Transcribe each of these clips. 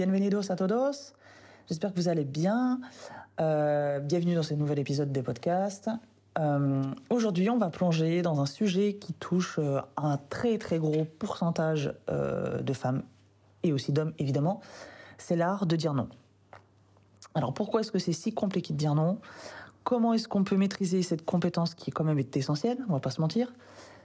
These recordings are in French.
Bienvenidos a todos. J'espère que vous allez bien. Euh, bienvenue dans ce nouvel épisode des podcasts. Euh, Aujourd'hui, on va plonger dans un sujet qui touche euh, un très très gros pourcentage de femmes et aussi d'hommes évidemment. C'est l'art de dire non. Alors pourquoi est-ce que c'est si compliqué de dire non? Comment est-ce qu'on peut maîtriser cette compétence qui est quand même essentielle? On va pas se mentir.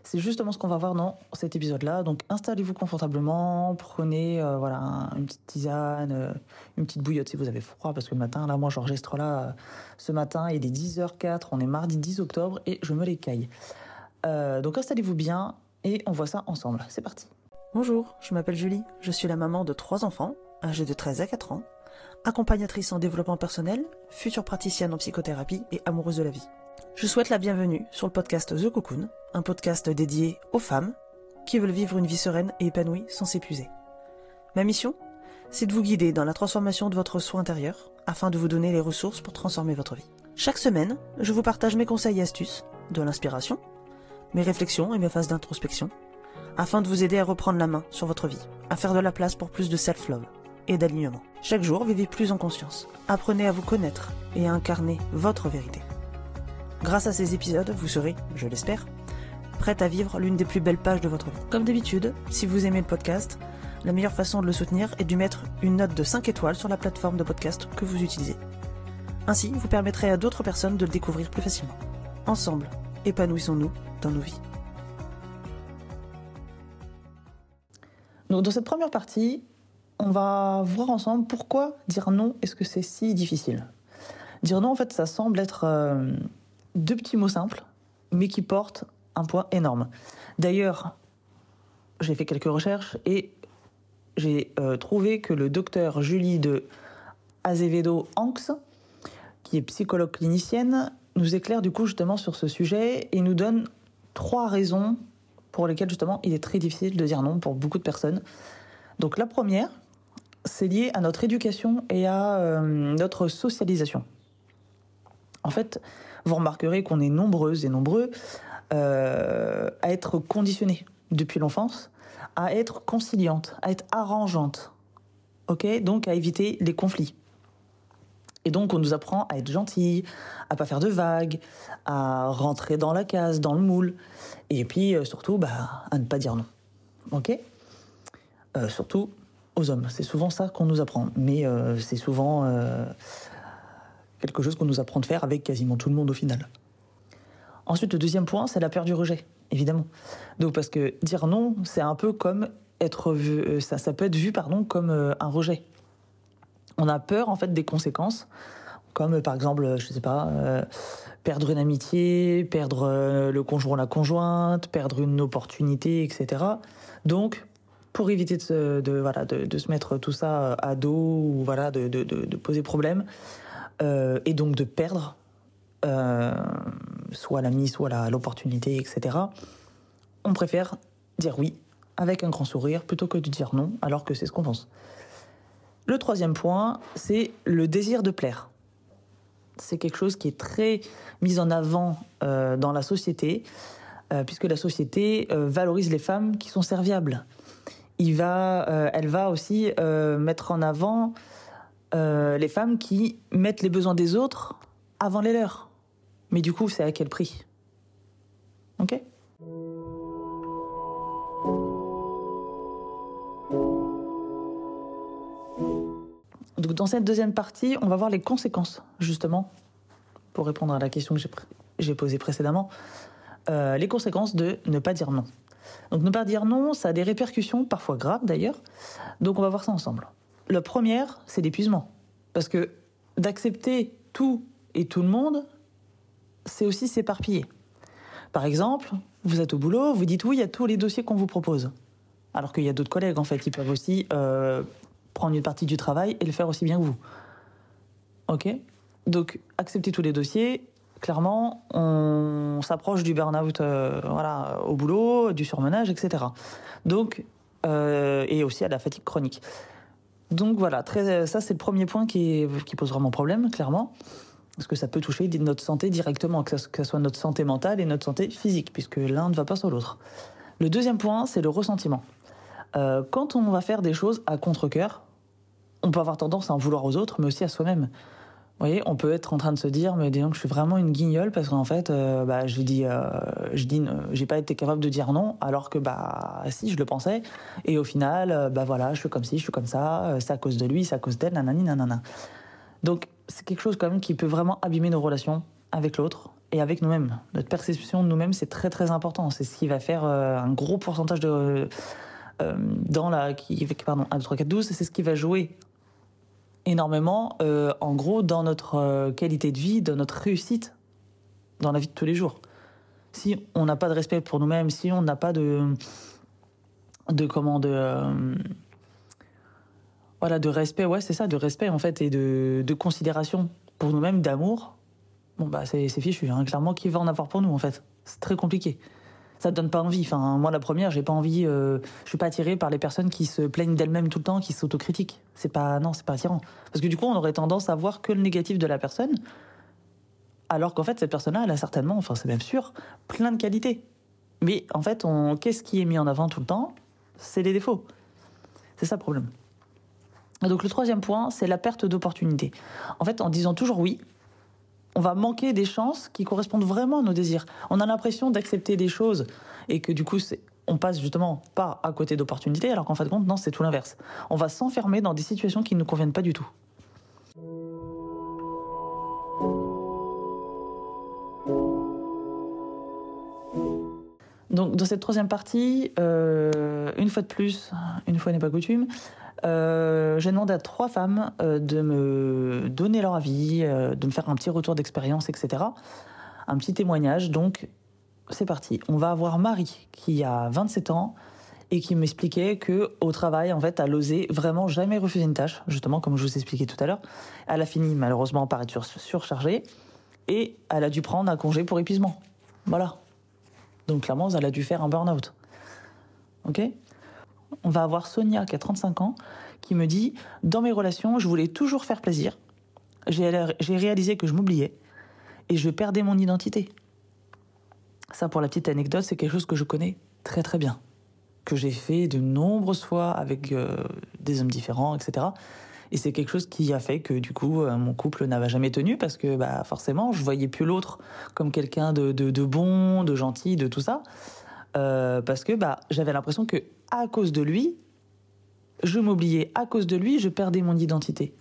C'est justement ce qu'on va voir dans cet épisode-là. Donc installez-vous confortablement, prenez euh, voilà un- une petite tisane, euh, une petite bouillotte si vous avez froid, parce que le matin, là moi j'enregistre là euh, ce matin, il est 10h04, on est mardi 10 octobre et je me les caille. Euh, donc installez-vous bien et on voit ça ensemble. C'est parti. Bonjour, je m'appelle Julie, je suis la maman de trois enfants, âgés de 13 à 4 ans, accompagnatrice en développement personnel, future praticienne en psychothérapie et amoureuse de la vie. Je souhaite la bienvenue sur le podcast The Cocoon, un podcast dédié aux femmes qui veulent vivre une vie sereine et épanouie sans s'épuiser. Ma mission C'est de vous guider dans la transformation de votre soi intérieur afin de vous donner les ressources pour transformer votre vie. Chaque semaine, je vous partage mes conseils et astuces, de l'inspiration, mes réflexions et mes phases d'introspection, afin de vous aider à reprendre la main sur votre vie, à faire de la place pour plus de self-love et d'alignement. Chaque jour, vivez plus en conscience. Apprenez à vous connaître et à incarner votre vérité. Grâce à ces épisodes, vous serez, je l'espère, prête à vivre l'une des plus belles pages de votre vie. Comme d'habitude, si vous aimez le podcast, la meilleure façon de le soutenir est de mettre une note de 5 étoiles sur la plateforme de podcast que vous utilisez. Ainsi, vous permettrez à d'autres personnes de le découvrir plus facilement. Ensemble, épanouissons-nous dans nos vies. Dans cette première partie, on va voir ensemble pourquoi dire non est-ce que c'est si difficile? Dire non, en fait, ça semble être euh, deux petits mots simples, mais qui portent un poids énorme. D'ailleurs, j'ai fait quelques recherches et j'ai euh, trouvé que le docteur Julie de Azevedo Anx, qui est psychologue clinicienne, nous éclaire du coup justement sur ce sujet et nous donne trois raisons pour lesquelles justement il est très difficile de dire non pour beaucoup de personnes. Donc la première, c'est lié à notre éducation et à euh, notre socialisation. En fait, vous remarquerez qu'on est nombreuses et nombreux euh, à être conditionnés depuis l'enfance, à être conciliantes, à être arrangeantes, ok? Donc à éviter les conflits. Et donc on nous apprend à être gentil, à pas faire de vagues, à rentrer dans la case, dans le moule, et puis euh, surtout bah, à ne pas dire non, ok? Euh, Surtout aux hommes, c'est souvent ça qu'on nous apprend, mais c'est souvent quelque chose qu'on nous apprend de faire avec quasiment tout le monde au final. Ensuite, le deuxième point, c'est la peur du rejet, évidemment. Donc, parce que dire non, c'est un peu comme être vu, euh, ça, peut être vu, pardon, comme euh, un rejet. On a peur, en fait, des conséquences, comme euh, par exemple, je sais pas, perdre une amitié, perdre le conjoint, la conjointe, perdre une opportunité, etc. Donc, pour éviter de se, voilà, de, se mettre tout ça à dos ou voilà, de poser problème, euh, et donc de perdre euh, soit l'ami, soit l'opportunité, etc., on préfère dire oui avec un grand sourire plutôt que de dire non alors que c'est ce qu'on pense. Le troisième point, c'est le désir de plaire. C'est quelque chose qui est très mis en avant euh, dans la société, puisque la société valorise les femmes qui sont serviables. Il va, elle va aussi mettre en avant euh, les femmes qui mettent les besoins des autres avant les leurs. Mais du coup, c'est à quel prix? Ok? Donc dans cette deuxième partie, on va voir les conséquences, justement, pour répondre à la question que j'ai posée précédemment, euh, les conséquences de ne pas dire non. Donc ne pas dire non, ça a des répercussions, parfois graves d'ailleurs. Donc on va voir ça ensemble. La première, c'est l'épuisement. Parce que d'accepter tout et tout le monde, c'est aussi s'éparpiller. Par exemple, vous êtes au boulot, vous dites oui à tous les dossiers qu'on vous propose. Alors qu'il y a d'autres collègues, en fait, qui peuvent aussi euh, prendre une partie du travail et le faire aussi bien que vous. Ok? Donc, accepter tous les dossiers, clairement, on s'approche du burn-out euh, voilà, au boulot, du surmenage, etc. Donc, euh, et aussi à la fatigue chronique. Donc voilà, très, ça c'est le premier point qui, pose vraiment problème, clairement, parce que ça peut toucher notre santé directement, que ce soit notre santé mentale et notre santé physique, puisque l'un ne va pas sans l'autre. Le deuxième point, c'est le ressentiment. Euh, quand on va faire des choses à contre-cœur, on peut avoir tendance à en vouloir aux autres, mais aussi à soi-même. Vous voyez, on peut être en train de se dire, mais disons que je suis vraiment une guignole parce qu'en fait, euh, bah, euh, je dis, j'ai pas été capable de dire non, alors que bah si, je le pensais. Et au final, euh, bah voilà, je suis comme ci, je suis comme ça, c'est à cause de lui, c'est à cause d'elle, nanani, nanana. Donc c'est quelque chose quand même qui peut vraiment abîmer nos relations avec l'autre et avec nous-mêmes. Notre perception de nous-mêmes, c'est très très important. C'est ce qui va faire un gros pourcentage de dans la qui pardon 1 2 3 4 12, c'est ce qui va jouer énormément, euh, en gros, dans notre euh, qualité de vie, dans notre réussite, dans la vie de tous les jours. Si on n'a pas de respect pour nous-mêmes, si on n'a pas de, de comment de, euh, voilà, de respect, ouais, c'est ça, de respect en fait et de, de considération pour nous-mêmes, d'amour, bon bah c'est fichu. Hein. Clairement, qui va en avoir pour nous en fait? C'est très compliqué ça te donne pas envie. Enfin, moi, la première, j'ai pas envie. Euh, je suis pas attiré par les personnes qui se plaignent d'elles-mêmes tout le temps, qui s'autocritiquent. C'est pas, non, c'est pas attirant. Parce que du coup, on aurait tendance à voir que le négatif de la personne, alors qu'en fait, cette personne-là, elle a certainement, enfin, c'est même sûr, plein de qualités. Mais en fait, qu'est-ce qui est mis en avant tout le temps? C'est les défauts. C'est ça le problème. donc le troisième point, c'est la perte d'opportunité. En fait, en disant toujours oui, on va manquer des chances qui correspondent vraiment à nos désirs. On a l'impression d'accepter des choses et que du coup, on passe justement pas à côté d'opportunités, alors qu'en fin de compte, non, c'est tout l'inverse. On va s'enfermer dans des situations qui ne nous conviennent pas du tout. Donc dans cette troisième partie, euh, une fois de plus, une fois n'est pas coutume, euh, j'ai demandé à trois femmes euh, de me donner leur avis, euh, de me faire un petit retour d'expérience, etc. Un petit témoignage. Donc, c'est parti. On va avoir Marie, qui a 27 ans et qui m'expliquait que au travail, en fait, elle osait vraiment jamais refuser une tâche, justement, comme je vous expliquais tout à l'heure. Elle a fini malheureusement par être surchargée et elle a dû prendre un congé pour épuisement. Voilà. Donc clairement, elle a dû faire un burn-out. Ok? On va avoir Sonia qui a 35 ans qui me dit Dans mes relations, je voulais toujours faire plaisir. J'ai réalisé que je m'oubliais et je perdais mon identité. Ça, pour la petite anecdote, c'est quelque chose que je connais très très bien. Que j'ai fait de nombreuses fois avec euh, des hommes différents, etc. Et c'est quelque chose qui a fait que du coup euh, mon couple n'avait jamais tenu parce que bah forcément je voyais plus l'autre comme quelqu'un de, bon, de gentil, de tout ça. Euh, parce que bah j'avais l'impression que à cause de lui, je m'oubliais, à cause de lui, je perdais mon identité.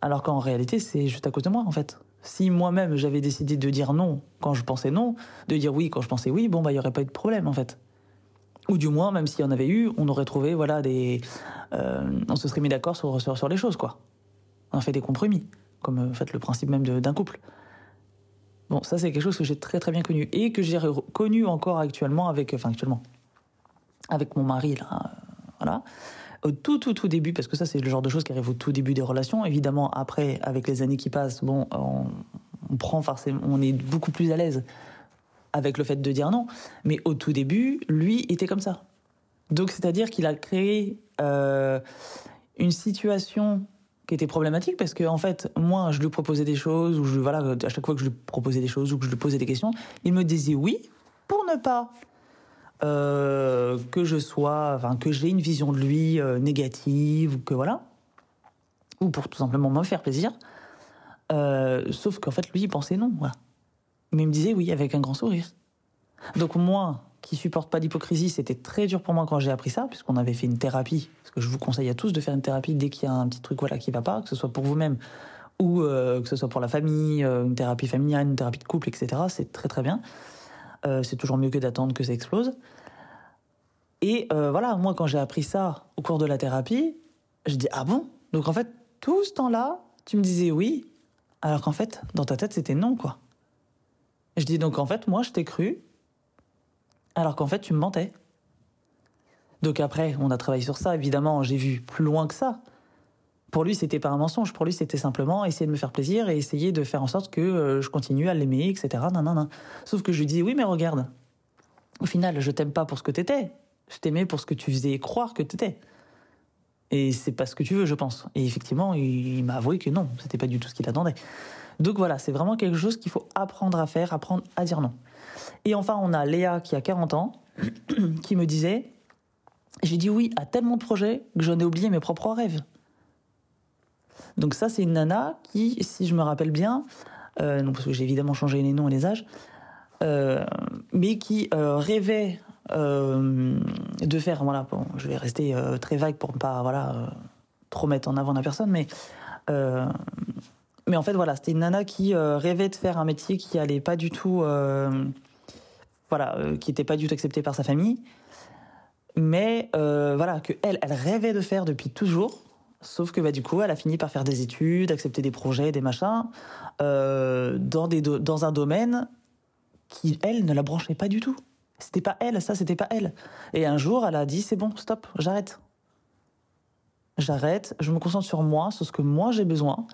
Alors qu'en réalité, c'est juste à cause de moi, en fait. Si moi-même j'avais décidé de dire non quand je pensais non, de dire oui quand je pensais oui, bon bah il y aurait pas eu de problème en fait. Ou du moins, même s'il y en avait eu, on aurait trouvé voilà des, euh, on se serait mis d'accord sur, sur, les choses quoi. On a fait des compromis, comme en fait le principe même d'un couple. Bon, ça c'est quelque chose que j'ai très très bien connu et que j'ai connu encore actuellement avec, enfin actuellement, avec mon mari, là, voilà. Au tout, tout, tout début, parce que ça, c'est le genre de choses qui arrivent au tout début des relations. Évidemment, après, avec les années qui passent, bon, on, prend forcément, on est beaucoup plus à l'aise avec le fait de dire non. Mais au tout début, lui était comme ça. Donc, c'est-à-dire qu'il a créé euh, une situation qui était problématique parce que en fait moi je lui proposais des choses ou je voilà à chaque fois que je lui proposais des choses ou que je lui posais des questions il me disait oui pour ne pas euh, que je sois, enfin que j'ai une vision de lui euh, négative ou que voilà, ou pour tout simplement me faire plaisir. Euh, sauf qu'en fait lui il pensait non, voilà. Mais il me disait oui avec un grand sourire. Donc moi qui supporte pas d'hypocrisie, c'était très dur pour moi quand j'ai appris ça, puisqu'on avait fait une thérapie. Parce que je vous conseille à tous de faire une thérapie dès qu'il y a un petit truc voilà qui va pas, que ce soit pour vous-même ou que ce soit pour la famille, une thérapie familiale, une thérapie de couple, etc. C'est très très bien. Euh, c'est toujours mieux que d'attendre que ça explose. Et euh, voilà, moi, quand j'ai appris ça au cours de la thérapie, je dis ah bon? Donc en fait, tout ce temps-là, tu me disais oui, alors qu'en fait, dans ta tête, c'était non, quoi. Je dis donc en fait, moi, je t'ai cru, alors qu'en fait, tu me mentais. Donc après, on a travaillé sur ça, évidemment, j'ai vu plus loin que ça. Pour lui, c'était pas un mensonge. Pour lui, c'était simplement essayer de me faire plaisir et essayer de faire en sorte que euh, je continue à l'aimer, etc. Non, non, non. Sauf que je lui dis oui, mais regarde. Au final, je t'aime pas pour ce que t'étais. Je t'aimais pour ce que tu faisais croire que t'étais. Et c'est pas ce que tu veux, je pense. Et effectivement, il, m'a avoué que non, c'était pas du tout ce qu'il attendait. Donc voilà, c'est vraiment quelque chose qu'il faut apprendre à faire, apprendre à dire non. Et enfin, on a Léa qui a 40 ans, qui me disait, j'ai dit oui à tellement de projets que j'en ai oublié mes propres rêves. Donc ça, c'est une nana qui, si je me rappelle bien, euh, non parce que j'ai évidemment changé les noms et les âges, euh, mais qui euh, rêvait de faire, voilà, je vais rester très vague pour ne pas, voilà, trop mettre en avant la personne, mais mais en fait, voilà, c'était une nana qui euh, rêvait de faire un métier qui allait pas du tout, euh, voilà, euh, qui était pas du tout accepté par sa famille, mais voilà que elle, elle rêvait de faire depuis toujours. Sauf que bah, du coup, elle a fini par faire des études, accepter des projets, des machins, dans, des dans un domaine qui, elle, ne la branchait pas du tout. C'était pas elle, ça, c'était pas elle. Et un jour, elle a dit c'est bon, stop, j'arrête. J'arrête, je me concentre sur moi, sur ce que moi j'ai besoin,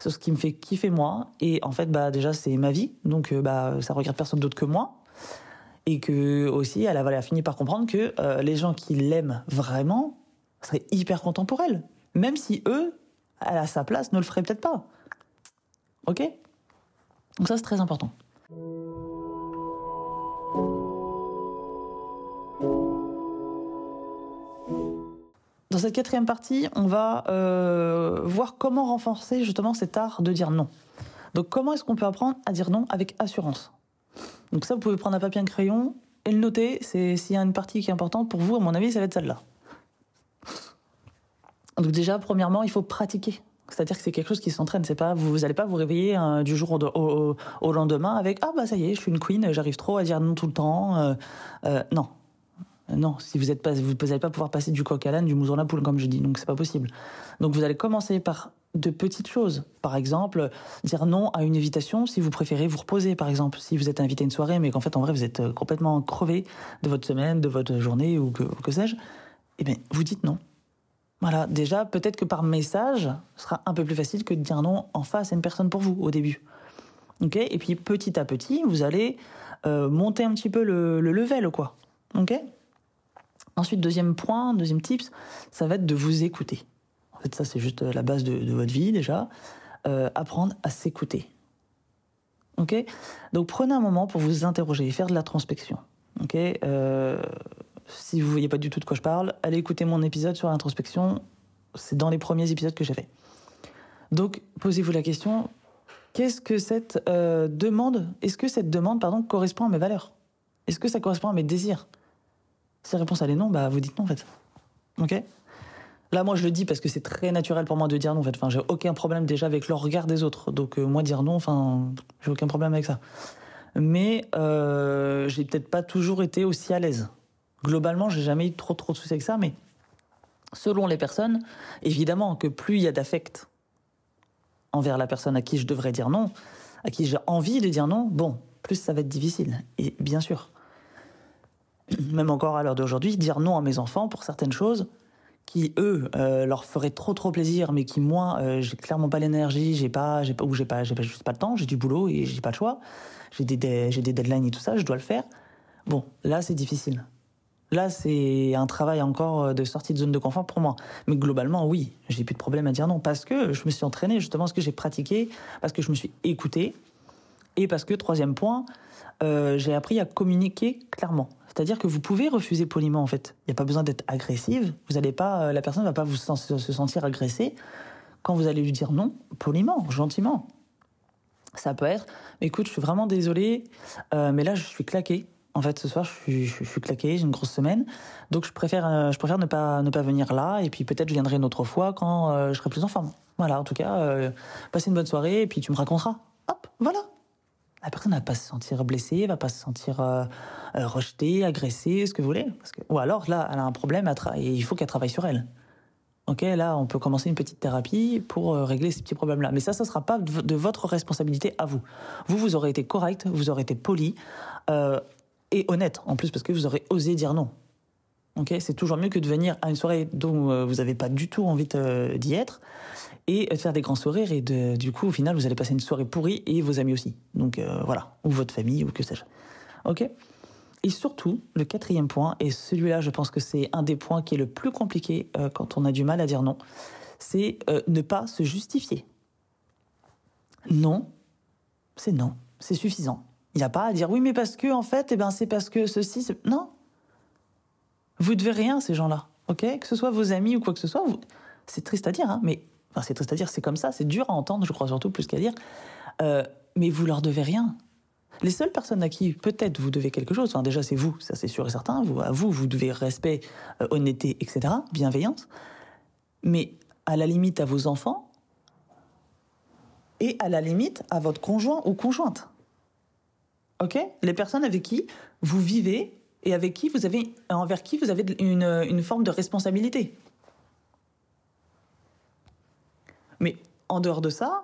sur ce qui me fait kiffer moi. Et en fait, bah déjà, c'est ma vie, donc euh, bah ça regarde personne d'autre que moi. Et que aussi, elle a, fini par comprendre que euh, les gens qui l'aiment vraiment seraient hyper contents pour elle, même si eux, à sa place, ne le feraient peut-être pas. Ok? Donc ça, c'est très important. Dans cette quatrième partie, on va euh, voir comment renforcer justement cet art de dire non. Donc comment est-ce qu'on peut apprendre à dire non avec assurance? Donc ça, vous pouvez prendre un papier un crayon et le noter. S'il y a une partie qui est importante pour vous, à mon avis, ça va être celle-là. Donc déjà, premièrement, il faut pratiquer. C'est-à-dire que c'est quelque chose qui s'entraîne. C'est pas vous, vous allez pas vous réveiller euh, du jour au lendemain avec ah bah ça y est, je suis une queen, j'arrive trop à dire non tout le temps. Euh, euh, non, non, si vous êtes pas, vous n'allez pas pouvoir passer du coq à l'âne, du mouton à la poule, comme je dis, donc c'est pas possible. Donc vous allez commencer par de petites choses. Par exemple, dire non à une invitation si vous préférez vous reposer, par exemple. Si vous êtes invité à une soirée, mais qu'en fait, en vrai, vous êtes euh, complètement crevé de votre semaine, de votre journée ou que, que sais-je, eh bien, vous dites non. Voilà, déjà, peut-être que par message, ce sera un peu plus facile que de dire non en face à une personne pour vous au début. Ok? Et puis petit à petit, vous allez euh, monter un petit peu le, le level, quoi. Ok? Ensuite, deuxième point, deuxième tips, ça va être de vous écouter. En fait, ça, c'est juste la base de, votre vie déjà. Euh, apprendre à s'écouter. Ok? Donc, prenez un moment pour vous interroger, faire de la transpection. Ok? Euh, Si vous voyez pas du tout de quoi je parle, allez écouter mon épisode sur l'introspection. C'est dans les premiers épisodes que j'ai fait. Donc, posez-vous la question qu'est-ce que cette euh, demande, est-ce que cette demande, pardon, correspond à mes valeurs? Est-ce que ça correspond à mes désirs? Si la réponse elle est non, bah vous dites non en fait. Ok? Là, moi je le dis parce que c'est très naturel pour moi de dire non en fait. Enfin, j'ai aucun problème déjà avec le regard des autres. Donc euh, moi dire non, enfin, j'ai aucun problème avec ça. Mais euh, j'ai peut-être pas toujours été aussi à l'aise. Globalement, j'ai jamais eu trop trop de soucis avec ça, mais selon les personnes, évidemment que plus il y a d'affect envers la personne à qui je devrais dire non, à qui j'ai envie de dire non, bon, plus ça va être difficile. Et bien sûr même encore à l'heure d'aujourd'hui, dire non à mes enfants pour certaines choses qui eux euh, leur feraient trop trop plaisir, mais qui moi euh, j'ai clairement pas l'énergie, j'ai pas, j'ai pas ou j'ai pas, pas juste pas le temps, j'ai du boulot et j'ai pas le choix, j'ai des, des- j'ai des deadlines et tout ça, je dois le faire. Bon, là c'est difficile. Là c'est un travail encore euh, de sortie de zone de confort pour moi. Mais globalement oui, j'ai plus de problème à dire non parce que je me suis entraîné justement, parce que j'ai pratiqué, parce que je me suis écouté et parce que troisième point, euh, j'ai appris à communiquer clairement. C'est-à-dire que vous pouvez refuser poliment en fait. Il n'y a pas besoin d'être agressive. Vous allez pas, euh, la personne va pas vous se sentir agressée quand vous allez lui dire non poliment, gentiment. Ça peut être, écoute, je suis vraiment désolé, euh, mais là je suis claqué. En fait, ce soir, je suis, je, claqué, j'ai une grosse semaine, donc je préfère, euh, je préfère ne pas, ne pas venir là, et puis peut-être je viendrai une autre fois quand je serai plus en forme. Voilà, en tout cas, passez une bonne soirée, et puis tu me raconteras. Hop, voilà. La personne va pas se sentir blessée, va pas se sentir euh, euh, rejetée, agressée, ce que vous voulez. Ou alors là, elle a un problème à et il faut qu'elle travaille sur elle. Ok, là, on peut commencer une petite thérapie pour euh, régler ces petits problèmes-là. Mais ça, ça sera pas de, votre responsabilité à vous. Vous, vous aurez été correct, vous aurez été poli et honnête en plus parce que vous aurez osé dire non. Ok, c'est toujours mieux que de venir à une soirée dont vous n'avez pas du tout envie d'y être et de faire des grands sourires et du coup, au final, vous allez passer une soirée pourrie et vos amis aussi. Donc euh, voilà, ou votre famille ou que sais-je. Ok. Et surtout, le quatrième point, et celui-là, je pense que c'est un des points qui est le plus compliqué euh, quand on a du mal à dire non, c'est euh, ne pas se justifier. Non, c'est non, c'est suffisant. Il n'y a pas à dire oui, mais parce que en fait, eh ben c'est parce que ceci, non. Vous devez rien ces gens-là, ok? Que ce soit vos amis ou quoi que ce soit, c'est triste à dire, hein, mais Enfin, c'est triste à dire, c'est comme ça, c'est dur à entendre, je crois surtout, plus qu'à dire. Euh, mais vous leur devez rien. Les seules personnes à qui peut-être vous devez quelque chose, enfin déjà c'est vous, ça c'est sûr et certain, vous, à vous, vous devez respect, euh, honnêteté, etc., bienveillance. Mais à la limite à vos enfants et à la limite à votre conjoint ou conjointe. Ok? Les personnes avec qui vous vivez et avec qui vous avez, envers qui vous avez une, une forme de responsabilité. Mais en dehors de ça,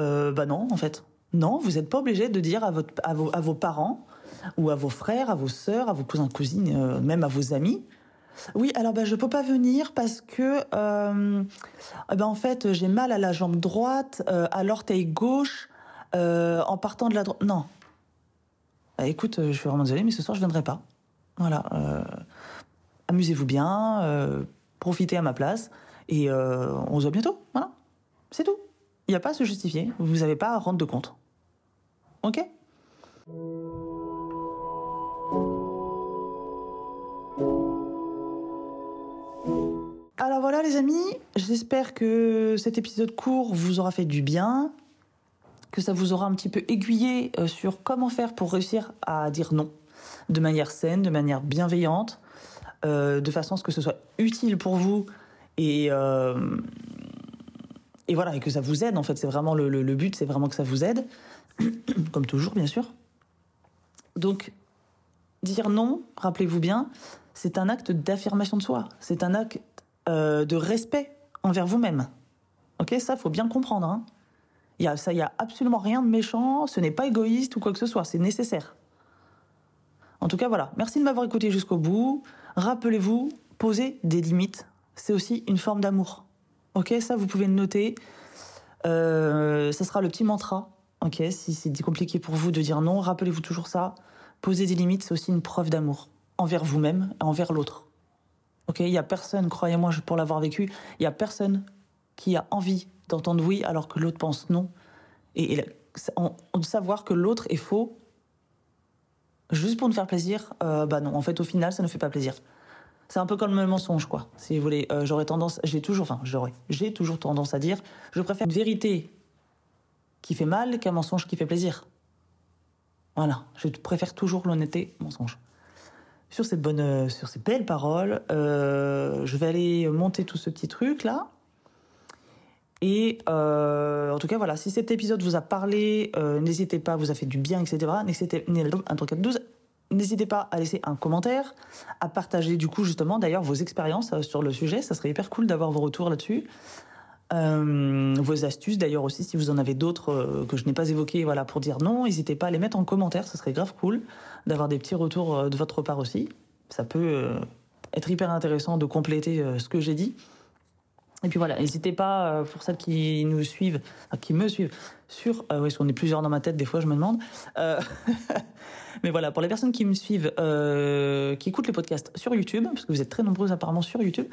euh, bah non, en fait. Non, vous n'êtes pas obligé de dire à, votre, à, vos, à vos parents ou à vos frères, à vos sœurs, à vos cousins, cousines, euh, même à vos amis. Oui, alors bah, je peux pas venir parce que, euh, eh ben, en fait, j'ai mal à la jambe droite, euh, à l'orteil gauche, euh, en partant de la droite. Non. Bah, écoute, je suis vraiment désolée, mais ce soir, je viendrai pas. Voilà. Amusez-vous bien, profitez à ma place, et on se voit bientôt. C'est tout. Il n'y a pas à se justifier. Vous n'avez pas à rendre de compte. Ok? Alors voilà les amis, j'espère que cet épisode court vous aura fait du bien, que ça vous aura un petit peu aiguillé euh, sur comment faire pour réussir à dire non de manière saine, de manière bienveillante, euh, de façon à ce que ce soit utile pour vous et, euh, et voilà, et que ça vous aide en fait. C'est vraiment le, but, c'est vraiment que ça vous aide, comme toujours bien sûr. Donc dire non, rappelez-vous bien, c'est un acte d'affirmation de soi, c'est un acte euh, de respect envers vous-même. Ok, ça faut bien comprendre. Hein. Il y a, ça, y a absolument rien de méchant, ce n'est pas égoïste ou quoi que ce soit, c'est nécessaire. En tout cas, voilà. Merci de m'avoir écouté jusqu'au bout. Rappelez-vous, poser des limites, c'est aussi une forme d'amour. Ok, ça vous pouvez le noter. Euh, ça sera le petit mantra. Ok, si c'est compliqué pour vous de dire non, rappelez-vous toujours ça. Poser des limites, c'est aussi une preuve d'amour envers vous-même et envers l'autre. Ok, il y a personne, croyez-moi, pour l'avoir vécu, il y a personne qui a envie d'entendre oui alors que l'autre pense non. Et, et en- de savoir que l'autre est faux juste pour nous faire plaisir, euh, bah non, en fait, au final, ça ne fait pas plaisir. C'est un peu comme le mensonge, quoi. Si vous voulez, Euh, j'aurais tendance, j'ai toujours, enfin, j'aurais, j'ai toujours tendance à dire, je préfère une vérité qui fait mal qu'un mensonge qui fait plaisir. Voilà, je préfère toujours l'honnêteté mensonge. Sur ces bonnes, euh, sur ces belles paroles, euh, je vais aller monter tout ce petit truc là. Et en tout cas, voilà, si cet épisode vous a parlé, n'hésitez pas, vous a fait du bien, etc. N'hésitez, un truc à 12. N'hésitez pas à laisser un commentaire, à partager du coup justement d'ailleurs vos expériences euh, sur le sujet. Ça serait hyper cool d'avoir vos retours là-dessus. Euh, vos astuces d'ailleurs aussi, si vous en avez d'autres euh, que je n'ai pas évoquées, voilà, pour dire non, n'hésitez pas à les mettre en commentaire. Ça serait grave cool d'avoir des petits retours de votre part aussi. Ça peut être hyper intéressant de compléter ce que j'ai dit. Et puis voilà, n'hésitez pas, euh, pour celles qui nous suivent, qui me suivent, sur... Euh, oui, parce qu'on est plusieurs dans ma tête, des fois, je me demande. Euh, mais voilà, pour les personnes qui me suivent, qui écoutent les podcasts sur YouTube, parce que vous êtes très nombreux apparemment sur YouTube,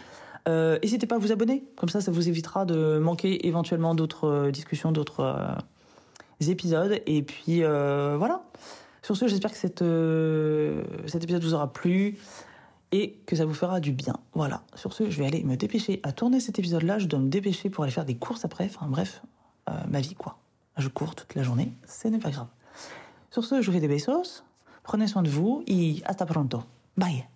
n'hésitez pas à vous abonner. Comme ça, ça vous évitera de manquer éventuellement d'autres discussions, d'autres épisodes. Et puis voilà. Sur ce, j'espère que cette, cet épisode vous aura plu et que ça vous fera du bien. Voilà. Sur ce, je vais aller me dépêcher à tourner cet épisode-là. Je dois me dépêcher pour aller faire des courses après. Enfin bref, euh, ma vie quoi. Je cours toute la journée, ce n'est pas grave. Sur ce, je vous fais des besos. Prenez soin de vous et hasta pronto. Bye.